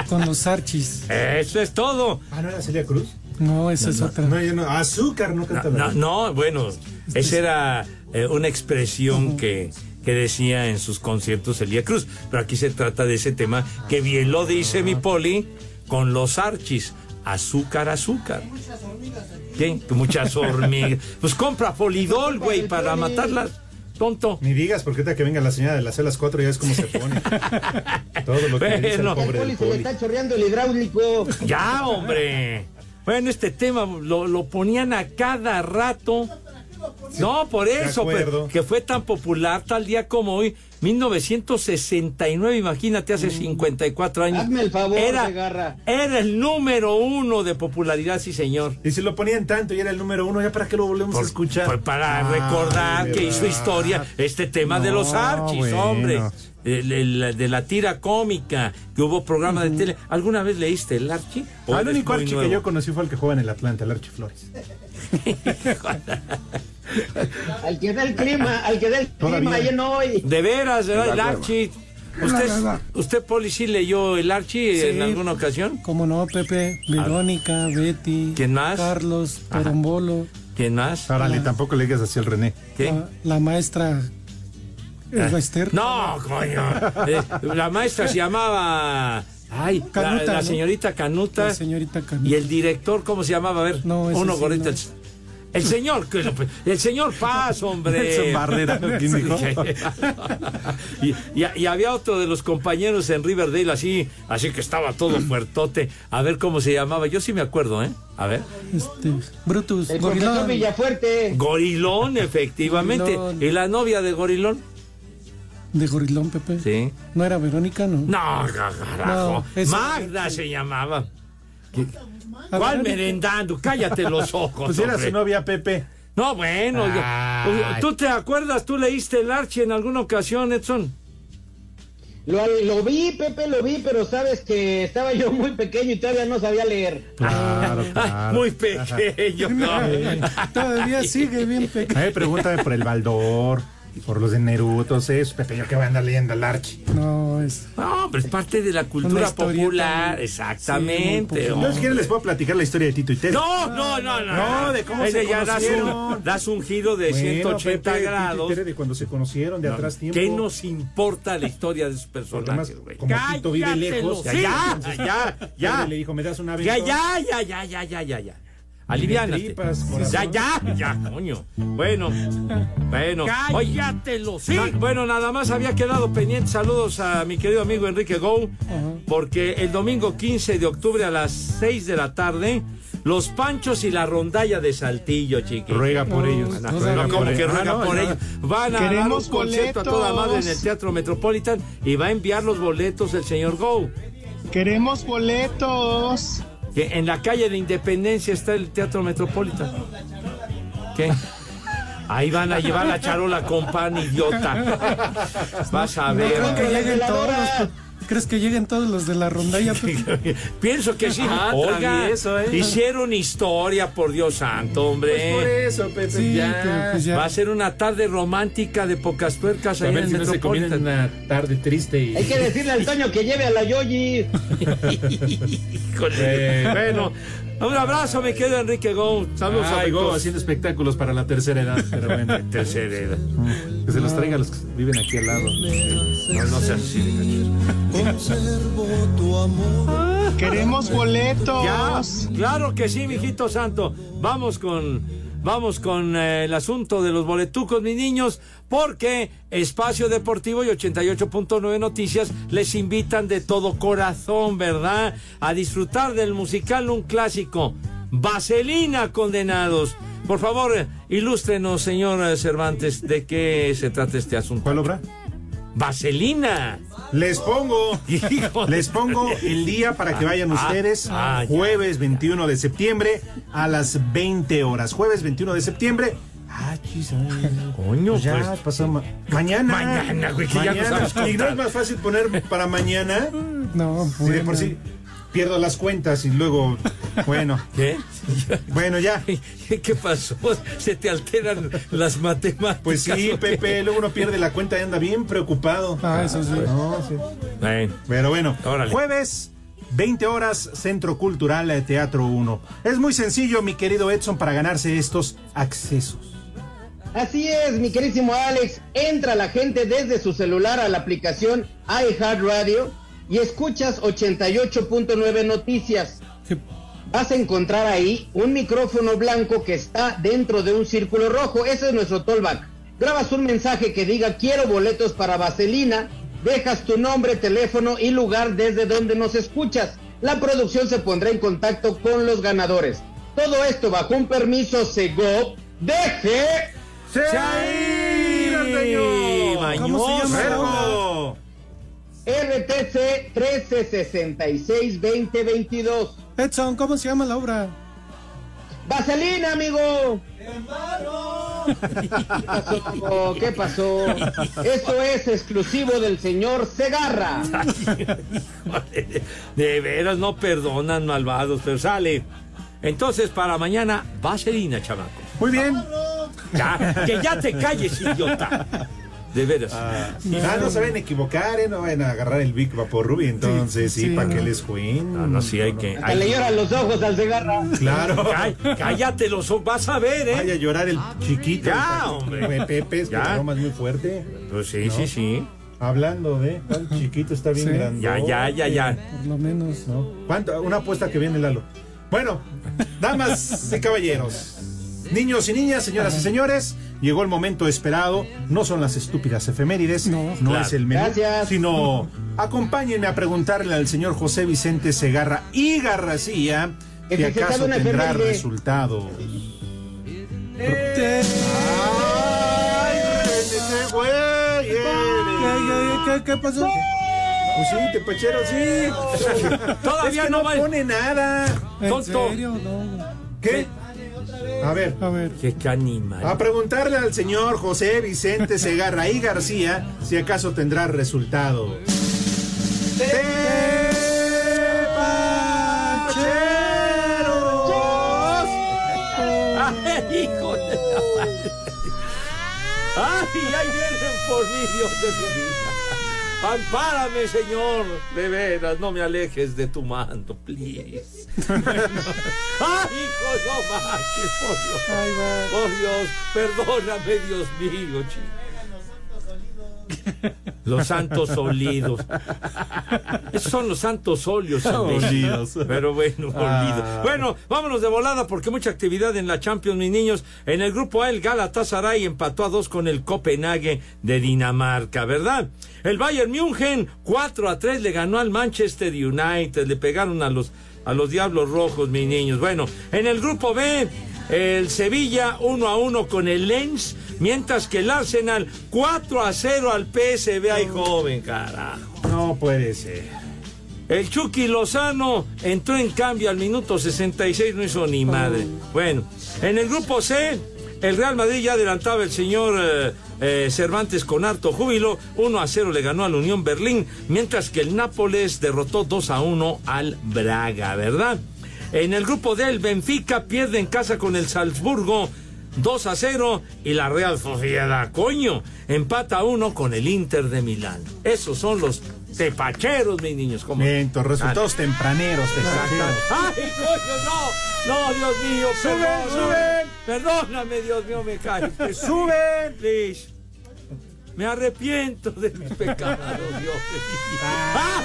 Con los archis. Eso es todo. Ah, ¿no era Celia Cruz? No, esa No, es no, otra. No, yo no- azúcar no canta la No, no, bueno, esa era eh, una expresión que, que decía en sus conciertos Elia Cruz. Pero aquí se trata de ese tema que bien lo dice mi poli con los archis. Azúcar, azúcar. ¿Qué? Que Muchas hormigas. Pues compra polidol, güey, para matarlas. Tonto. Ni digas, porque ahorita que venga la señora de las celas 4 ya ves cómo se pone. Todo lo que dice el pobre le poli. está chorreando el hidráulico. Ya, hombre. Bueno, este tema lo, lo ponían a cada rato. No, por eso, pues, que fue tan popular tal día como hoy, 1969, imagínate, hace 54 años. Hazme el favor, era, Segarra. era el número uno de popularidad, sí, señor. Y si lo ponían tanto y era el número uno, ¿ya para qué lo volvemos a escuchar? Pues para Ah, recordar que hizo historia este tema de los archis, bueno. hombre. El- el- de la tira cómica, que hubo programa de tele. ¿Alguna vez leíste el archi? ¿O Al eres único Archie que yo conocí fue el que juega en el Atlante, el Archie Flores. Al que da el clima, al que da el clima, ya no hoy. De veras, ¿verdad? El. Archie. ¿Usted, usted Poli, sí leyó el Archie Sí. en alguna ocasión? ¿Cómo no, Pepe? Verónica, Betty. ¿Quién más? Carlos. Perombolo. ¿Quién más? Árale, tampoco le digas así al René. ¿Qué? La, la maestra Ah. Esther. No, coño. Eh, la maestra se llamaba. Ay, la- Canuta, la, ¿no? señorita Canuta. La señorita Canuta. Y el director, ¿cómo se llamaba? A ver, No, uno sí, no. El, el señor, lo- el señor Paz, hombre. Nelson Barrera, ¿quién dijo? y, y- y había otro de los compañeros en Riverdale, así, así que estaba todo fuertote. A ver cómo se llamaba. Yo sí me acuerdo, ¿eh? A ver. Este, Brutus, El Gorilón. Villafuerte. Gorilón, efectivamente. Gorilón. ¿Y la novia de Gorilón? De Gorilón, Pepe. Sí. ¿No era Verónica, no? No, carajo. No, Magda se llamaba. ¿Qué- A ¿Cuál merendando? Cállate los ojos. Pues era hombre. su novia Pepe. No, bueno. ¿Tú te acuerdas? ¿Tú leíste el Archie en alguna ocasión, Edson? Lo, lo vi, Pepe, lo vi, pero sabes que estaba yo muy pequeño y todavía no sabía leer. Claro, Ah, claro. Muy pequeño. no. Todavía sigue bien pequeño. A ver, pregúntame por el Baldor, por los de Neruda, todos esos. Pepe, yo que voy a andar leyendo al Archie. No, es. No, pero es parte de la cultura popular. Exactamente. sí, Yo, si quieren, les puedo platicar la historia de Tito y Ted. No, no, no, no. No, de cómo Ese se ya das conocieron. un, das un giro de Bueno, 180 Pepe, grados. Tito y Ted de cuando se conocieron, de atrás tiempo. ¿Qué nos importa la historia de sus personajes, Además, güey? como Tito vive lejos. Ya, ya, ya, ya. Le dijo, ¿me das una Ya, aventón? ya, ya, ya, ya, ya, ya, ya. Aliviánate. Ya, ya, ya, coño. Bueno, bueno. Cállate los sí. Bueno, nada más había quedado pendiente. Saludos a mi querido amigo Enrique Go, porque el domingo 15 de octubre a las 6 de la tarde, los Panchos y la Rondalla de Saltillo, chiqui. Ruega por ellos. No, no, por ¿cómo que ellos. ruega Ah, no, por ellos? Van a dar un concierto a toda madre en el. Teatro Metropolitan y va a enviar los boletos el señor Go. Queremos boletos. Que en la calle de Independencia está el Teatro Metropolitan. ¿Qué? Ahí van a llevar la charola con pan, idiota. Vas a No ver. creo que lleguen todos. ¿Crees que lleguen todos los de la rondalla? Pepe? Pienso que sí. Ah, Oiga, travieso, ¿eh? hicieron historia, por Dios santo, hombre. Pues por eso, Pepe, Sí, ya. pero pues ya. Va a ser una tarde romántica de pocas tuercas A ver si no se Metropolitan. una tarde triste y... Hay que decirle al Toño que lleve a la Yoyi. Híjole. Bueno, un abrazo, me quedo Enrique Go. Saludos a Go, todos. haciendo espectáculos para la tercera edad, pero bueno. Tercera edad. Que se los traiga a los que viven aquí al lado. No, no seas así Queremos boletos. Ya, claro que sí, mijito santo. Vamos con, vamos con eh, el asunto de los boletucos, mis niños, porque Espacio Deportivo y 88.9 Noticias les invitan de todo corazón, ¿verdad? A disfrutar del musical Un Clásico, Vaselina Condenados. Por favor, ilústrenos, señor Cervantes, de qué se trata este asunto. ¿Cuál obra? Vaselina. Les pongo, les pongo el día para que vayan Ah, ustedes. ah, ya. jueves 21 de septiembre a las 20 horas. Jueves 21 de septiembre. Ah, chis, ay, Coño, pues ya pues. pasó ma- mañana. Mañana, güey, que ya no sabes. Y no es más fácil poner para mañana. No, de por sí pierdo las cuentas y luego, bueno, ¿Qué? bueno ya. ¿Qué pasó? Se te alteran las matemáticas. Pues sí. Pepe, luego uno pierde la cuenta y anda bien preocupado. Ah, eso sí. No, sí. Bueno, Pero bueno, Órale. jueves 20 horas, Centro Cultural Teatro 1. Es muy sencillo, mi querido Edson, para ganarse estos accesos. Así es, mi querísimo Alex. Entra la gente desde su celular a la aplicación iHeartRadio y escuchas 88.9 noticias. Vas a encontrar ahí un micrófono blanco que está dentro de un círculo rojo. Ese es nuestro tollback. Grabas un mensaje que diga quiero boletos para Vaselina, dejas tu nombre, teléfono y lugar desde donde nos escuchas. La producción se pondrá en contacto con los ganadores. Todo esto bajo un permiso Segov. ¡Deje! ¿Cómo se llama la Verbo. RTC 1366-2022. Edson, ¿cómo se llama la obra? Vaselina, amigo. ¿Qué pasó? ¿Qué pasó? Esto es exclusivo del señor Segarra. De veras no perdonan malvados, pero sale. Entonces, para mañana, vaselina, chamaco. Muy bien. Ya, que ya te calles, idiota. De veras. Ah, no se van a equivocar, ¿eh? no van a agarrar el Big Vapor Ruby, entonces sí, sí, para no. que les jueguen. No, no, sí hay que. Hasta le lloran los ojos al Segarra. Claro. Cállate los ojos, vas a ver, ¿eh? Vaya a llorar el chiquito. Ya, el hombre. Pepe, es que Ya. es muy fuerte. Pues sí, ¿no? sí, sí. Hablando de, el chiquito está bien Sí. grande. Ya, ya, ya, ya. Por lo menos. ¿No? ¿Cuánto? Una apuesta que viene Lalo. Bueno, damas y caballeros, niños y niñas, señoras y señores, llegó el momento esperado. No son las estúpidas efemérides, no, Claro. es el menú, Gracias. sino acompáñenme a preguntarle al señor José Vicente Segarra y Garracía Que si acaso tendrá efeméride. resultados. ¿Qué, ¡Ay, ese güey! eres! qué, qué, qué pasó? Pues sí, te pechero, sí. Todavía Es que no no va- pone nada. ¿En Tonto. serio? No. ¿Qué? A ver. A ver. Qué, animal. A preguntarle al señor José Vicente Segarra y García si acaso tendrá resultado. Ay, hijo de la madre. Ay, ahí vienen por mí, Dios de mi vida. Ampárame, Señor. De veras, no me alejes de tu manto, please. Ay, hijo, no manches, por Dios. Por Dios, perdóname, Dios mío, chico. Los santos olidos. Esos son los santos óleos. Olidos. Pero bueno, olidos. Ah. Bueno, vámonos de volada porque mucha actividad en la Champions, mis niños. En el grupo A, el Galatasaray empató a dos con el Copenhague de Dinamarca, ¿verdad? El Bayern München 4 a 3 le ganó al Manchester United. Le pegaron a los, a los Diablos Rojos, mis niños. Bueno, en el grupo B, el Sevilla 1 a 1 con el Lens. Mientras que el Arsenal 4 a 0 al PSV. Ay, joven, carajo. No puede ser. El Chucky Lozano entró en cambio al minuto 66, no hizo ni madre. Bueno, en el grupo C, el Real Madrid ya adelantaba el señor eh, eh, Cervantes con harto júbilo. 1 a 0 le ganó a la Unión Berlín, mientras que el Nápoles derrotó 2 a 1 al Braga, ¿verdad? En el grupo D, el Benfica pierde en casa con el Salzburgo. 2 a 0 y la Real Sociedad, coño, empata a 1 con el Inter de Milán. Esos son los tepacheros, mis niños. ¿cómo? Miento, resultados tempraneros, tepacheros. ¡Ay, coño, no! No, Dios mío, ¡Suben, perdóname. Perdóname, Dios mío, me cae. ¡Suben! Please. Me arrepiento de mis pecados, Dios mío. Ah,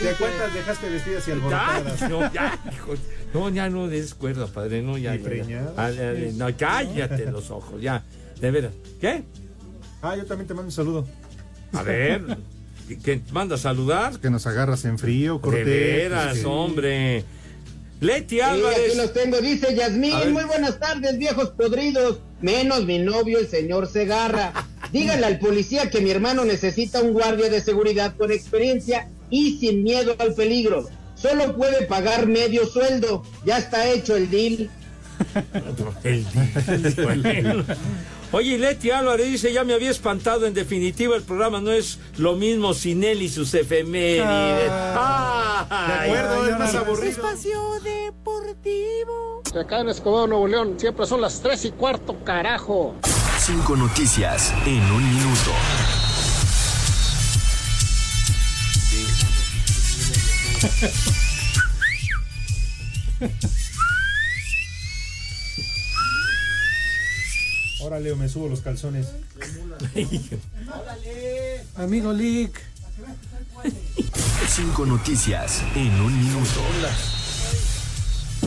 de. ¿De cuántas dejaste vestidas y Ya, alborotadas? no, ya, hijo. No, ya no des cuerda, padre, no, ya. ¿Y ya, ya. preñadas? Ah, ya, ya, No, cállate los ojos, ya. De veras. ¿Qué? Ah, yo también te mando un saludo. A ver. ¿Que manda a saludar? Que nos agarras en frío, De Cortés. veras, que- hombre. Leti Sí, Álvarez. aquí los tengo, dice. Yasmín. Muy buenas tardes, viejos podridos. Menos mi novio, el señor Segarra. Díganle al policía que mi hermano necesita un guardia de seguridad con experiencia y sin miedo al peligro. Solo puede pagar medio sueldo. Ya está hecho el deal. El Bueno. Oye, Leti Álvarez dice, ya me había espantado, en definitiva el programa no es lo mismo sin él y sus efemérides. De Ay. acuerdo, es más aburrido. Espacio Deportivo. Acá en Escobedo, Nuevo León, siempre son las tres y cuarto, carajo. Cinco noticias en un minuto. Ahora Leo, me subo los calzones. Amigo Lick. Cinco noticias en un minuto.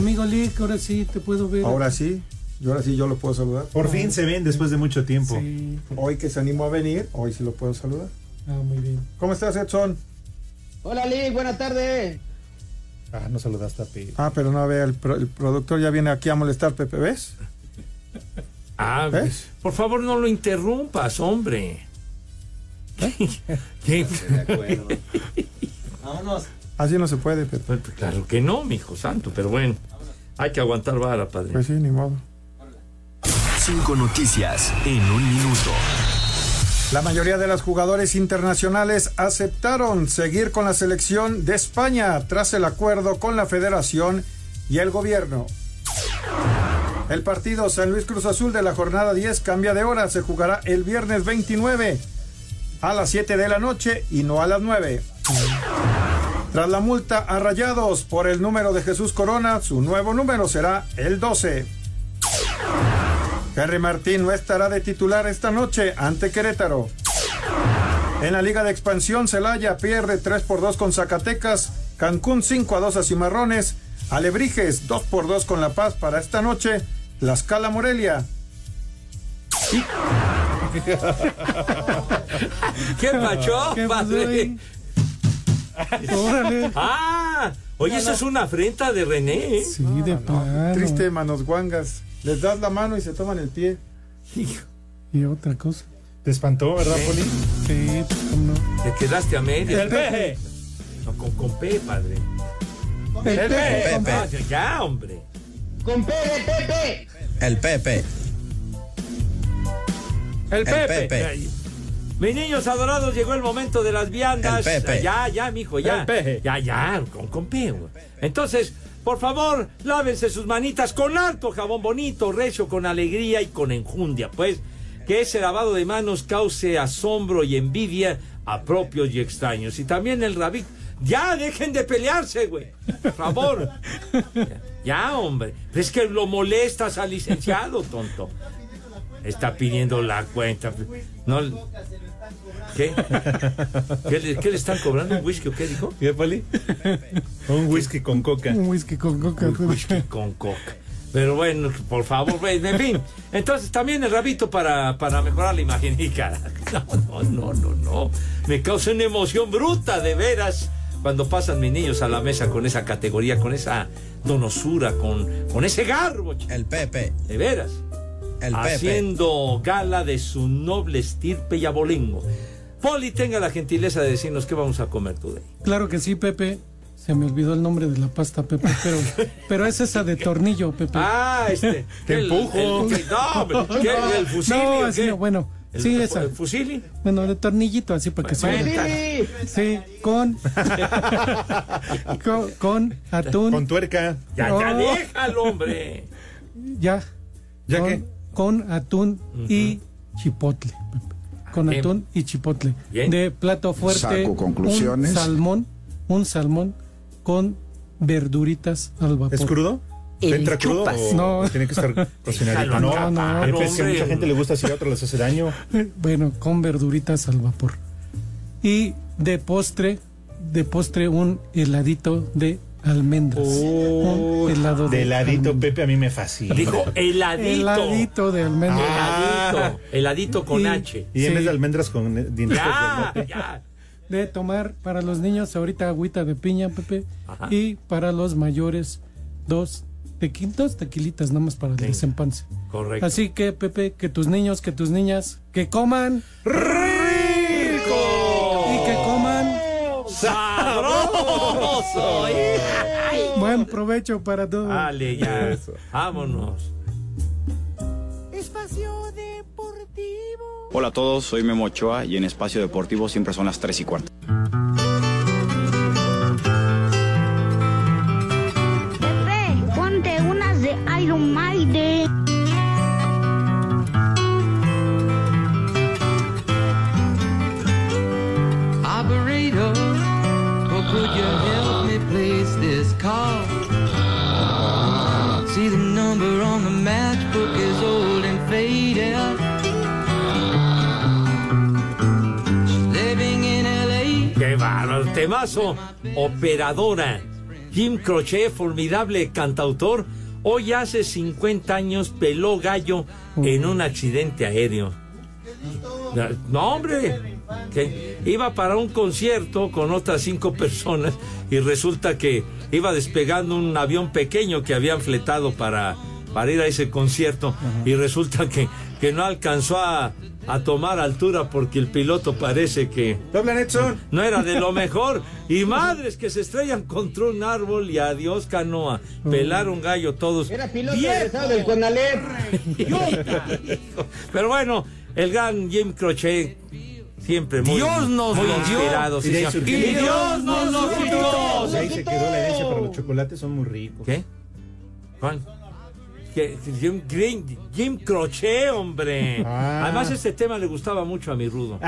Amigo Lick, ahora sí te puedo ver. Ahora sí, y ahora sí yo lo puedo saludar. Por fin se ven después de mucho tiempo. Sí. Hoy que se animó a venir, hoy sí lo puedo saludar. Ah, muy bien. ¿Cómo estás, Edson? Hola, Lick, buenas tardes. Ah, no saludaste a Pepe. Ah, pero no vea, el, pro- el productor ya viene aquí a molestar, Pepe, ¿ves? Ah, ¿Ves? por favor no lo interrumpas, hombre. ¿Qué? Vámonos. Así no se puede, Pepe. Pues, Claro que no, mi hijo santo, pero bueno, hay que aguantar vara, padre. Pues sí, ni modo. Cinco noticias en un minuto. La mayoría de los jugadores internacionales aceptaron seguir con la selección de España tras el acuerdo con la federación y el gobierno. El partido San Luis Cruz Azul de la jornada 10 cambia de hora, se jugará el viernes 29 a las 7 de la noche y no a las 9. Tras la multa a Rayados por el número de Jesús Corona, su nuevo número será el 12. Henry Martín no estará de titular esta noche ante Querétaro. En la Liga de Expansión, Celaya pierde 3 por 2 con Zacatecas, Cancún 5 a 2 a Cimarrones, Alebrijes 2 por 2 con La Paz para esta noche, La Scala Morelia. ¿Qué pacho, ¿Qué pasó padre? Órale. Ah, oye, esa es una afrenta de René. ¿eh? Sí, de plano. Triste manos guangas. Les das la mano y se toman el pie. Y otra cosa. ¿Te espantó, verdad, Poli? Sí, pues, ¿cómo no? Te quedaste a media. El peje. No, con, con P, padre. El Pepe. Ah, ya, hombre. Con Pepe, Pepe. El Pepe. El Pepe. Pepe. Mis niños adorados, llegó el momento de las viandas. Ya, ya, mijo, ya. Ya, ya, con, con P. güey. Entonces, por favor, lávense sus manitas con harto jabón bonito, recio, con alegría y con enjundia, pues. Que ese lavado de manos cause asombro y envidia a propios y extraños. Y también el rabí. Ya, dejen de pelearse, güey. Por favor. Ya, ya, hombre. Pero es que lo molestas al licenciado, tonto. Está pidiendo la cuenta. No, ¿Qué? ¿Qué le, qué le están cobrando? ¿Un whisky o qué dijo? ¿Qué, Poli? Un whisky con coca. Un whisky con coca. Un whisky con coca. Pero bueno, por favor, en fin. Entonces también el rabito para, para mejorar la imagen. Y cara, no, no, no, no, no. Me causa una emoción bruta, de veras, cuando pasan mis niños a la mesa con esa categoría, con esa donosura, con, con ese garbo. chico. El Pepe. De veras. El Pepe. Haciendo gala de su noble estirpe y abolengo. Poli, tenga la gentileza de decirnos qué vamos a comer today. Claro que sí, Pepe. Se me olvidó el nombre de la pasta, Pepe, pero, pero es esa de tornillo, Pepe. Ah, este. Te el- empujo. el- no, hombre, ¿qué? ¿El fusil? No, así qué? no, bueno. ¿El, sí, el- esa. el fusili? Bueno, de tornillito, así para que se Bueno, vea. está- Sí, con, con, con atún. Con tuerca. Ya, ya No. déjalo, hombre. Ya. ¿Ya con, qué? Con atún y chipotle. Con Bien. atún y chipotle. Bien. De plato fuerte. Saco conclusiones. Un salmón. Un salmón con verduritas al vapor. ¿Es crudo? ¿Te entra crudo o No. tiene que estar cocinadito? No, acabar, no, Pepe, es que a mucha gente le gusta así, a otros les hace daño. Bueno, con verduritas al vapor. Y de postre, de postre un heladito de almendras. un helado de, De heladito, almendras. Pepe, a mí me fascina. Dijo heladito. Heladito de almendras. Heladito. Heladito con Y- H. Y en Sí. vez de almendras con eh, dientes Ya, ya. De tomar para los niños ahorita agüita de piña, Pepe. Ajá. Y para los mayores, dos, tequi- dos tequilitas nomás para el desempance. Correcto. Así que, Pepe, que tus niños, que tus niñas, que coman. ¡Sabroso! buen provecho para todos. Dale, ya. Vámonos. Hola a todos, soy Memo Ochoa y en Espacio Deportivo siempre son las 3 y cuarto. Pepe, ponte unas de Iron Maiden. Could you help me, what's this called? See the number on the matchbook is old and faded. ¡Qué bárbaro! Temazo, operadora. Jim Crochet, formidable cantautor, hoy hace 50 años peló gallo en un accidente aéreo. No, hombre, que iba para un concierto con otras cinco personas y resulta que iba despegando un avión pequeño que habían fletado para, para ir a ese concierto y resulta que, que no alcanzó a, a tomar altura porque el piloto parece que no era de lo mejor. Y madres que se estrellan contra un árbol y adiós canoa. Pelaron gallo todos. Era piloto del Conalep. pero bueno el gran Jim Crochet siempre muy, Dios nos muy lo dio. inspirado sí, Y y Dios nos lo quitó ahí se quedó la herencia, pero los chocolates son muy ricos. ¿Qué? ¿Cuál? Que- Jim, Jim Crochet, hombre. Ah. Además, este tema le gustaba mucho a mi Rudo.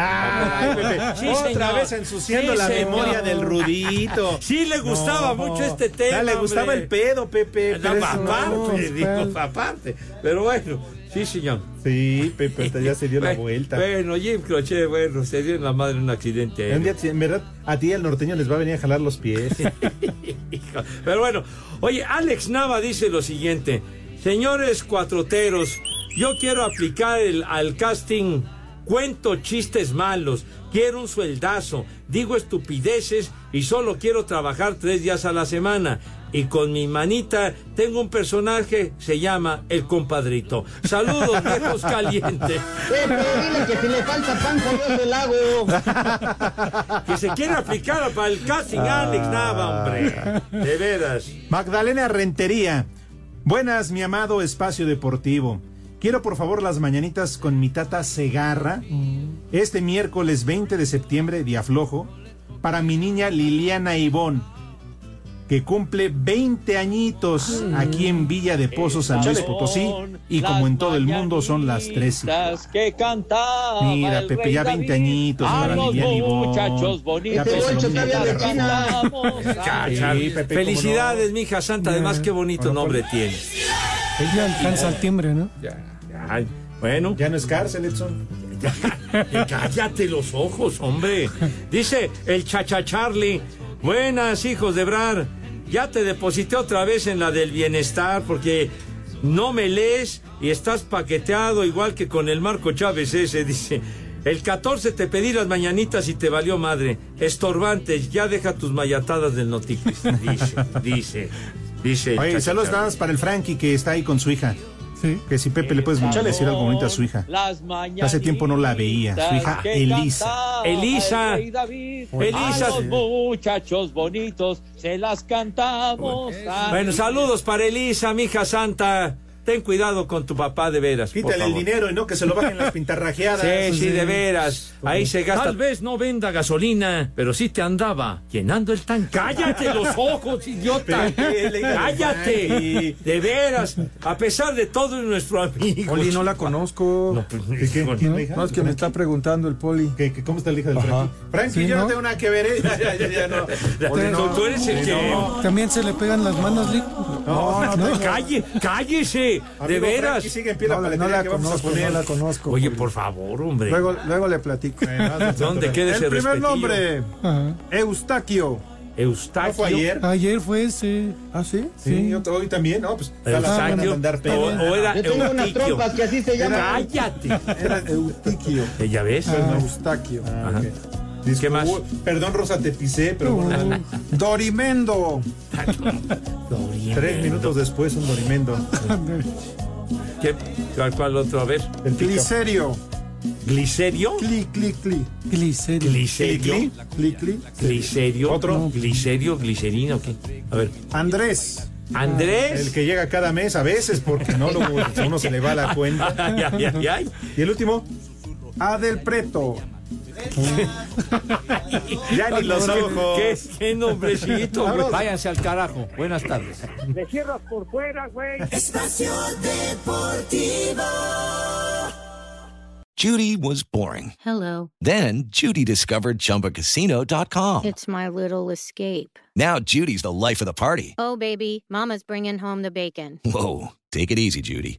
Sí, otra señor. vez ensuciando Sí, la señor. memoria del Rudito. Sí, le gustaba No. mucho este tema. Ah, le gustaba hombre. el pedo, Pepe. No, pero eso aparte, no, digo, está- aparte. Pero bueno, sí, señor. Sí, Pepe, hasta ya se dio la vuelta. Bueno, Jim Crochet, bueno, se dio en la madre en un accidente. Un día, en verdad, a ti el norteño les va a venir a jalar los pies. Pero bueno, oye, Alex Nava dice lo siguiente. Señores cuatroteros, yo quiero aplicar el, al casting cuento chistes malos, quiero un sueldazo, digo estupideces y solo quiero trabajar tres días a la semana. Y con mi manita tengo un personaje, se llama El Compadrito. Saludos, viejos calientes. Pepe, dile que si le falta panza, yo se la hago. Que se quiere aplicar para el casting, Alex Nava, hombre. De veras. Magdalena Rentería. Buenas, mi amado espacio deportivo. Quiero por favor las mañanitas con mi tata Segarra. Este miércoles 20 de septiembre, día flojo, para mi niña Liliana Ivón, que cumple 20 añitos aquí en Villa de Pozos, San Luis Potosí. Y como en todo el mundo son las 13. que Mira, Pepe, ya 20 David. añitos para muchachos bonitos Ya Este Felicidades, mija santa. Además, qué bonito Bueno, nombre pues- tiene. Ya alcanza el timbre, ¿no? Ay, bueno. Ya no es cárcel, Edson. Cállate los ojos, hombre. Dice el Chacha Charlie. Buenas, hijos de Brar. Ya te deposité otra vez en la del bienestar porque no me lees y estás paqueteado igual que con el Marco Chávez ese. Dice. El 14 te pedí las mañanitas y te valió madre. Estorbantes, ya deja tus mayatadas del Noticris. Dice, dice, dice. Oye, saludos nada más para el Frankie que está ahí con su hija. Sí. Que si Pepe le puede escuchar, le decir algo bonito a su hija. Las Hace tiempo no la veía, su hija Elisa. Elisa. el rey David. Elisa. A los muchachos bonitos se las cantamos. Bueno, saludos para Elisa, mija santa. Ten cuidado con tu papá de veras. por Quítale el dinero y no que se lo bajen las pintarrajeadas. Sí, sí, de veras. Ahí se gasta. Tal vez no venda gasolina, pero sí te andaba llenando el tanque. ¡Cállate los ojos, idiota! ¡Cállate! De veras, a pesar de todo es nuestro amigo. Poli, no la conozco. No, pues, hijo. No, es que me está preguntando el Poli. ¿Qué- qué- ¿Cómo está la hija del. Frankie? Frankie, Sí, yo no tengo nada que ver. ¿eh? Ya, ya, ya, ya, no. Poli, Tú, tú eres el que. También se le pegan las manos, Lick. No, no, no. Calle, cállese, de veras. Sigue en No, la- paletería no la que vamos a conozco, poner. no la conozco. Oye, por favor, hombre. Luego, luego le platico. ¿Dónde queda ese El primer respetillo? nombre, Ajá. Eustaquio. Eustaquio. ¿No fue ayer? Ayer fue ese. ¿Ah, sí? Sí, yo hoy también, ¿no? Pues Eustaquio. van a mandar o, era Yo tengo unas trompas que así se llaman. ¡Cállate! Era Eutiquio. ¿Ya ves? Eustaquio. Ah, ok. ¿Qué más? Perdón, Rosa, te pisé, pero bueno, Dorimendo. tres minutos después un dorimendo. ¿Qué? ¿Cuál, cuál otro? A ver. El. Glicerio. ¿Glicerio? Cli, cli, cli. Glicerio. ¿Glicerio? Cli, cli. ¿Glicerio? Otro. ¿Glicerio? ¿Glicerina qué? A ver. Andrés. ¿Andrés? El que llega cada mes a veces porque no a uno se le va la cuenta. Ay, ay, ay, ay. Y el último, Adel Preto. ya ni los ojos. ¿Qué, qué nombrecito, güey. Váyanse al carajo. Buenas tardes. Me cierras por fuera, güey. Espacio Deportivo. Judy was boring. Hello. Then Judy discovered ChumbaCasino.com. It's my little escape. Now Judy's the life of the party. Oh, baby, Mama's bringing home the bacon. Whoa, take it easy, Judy.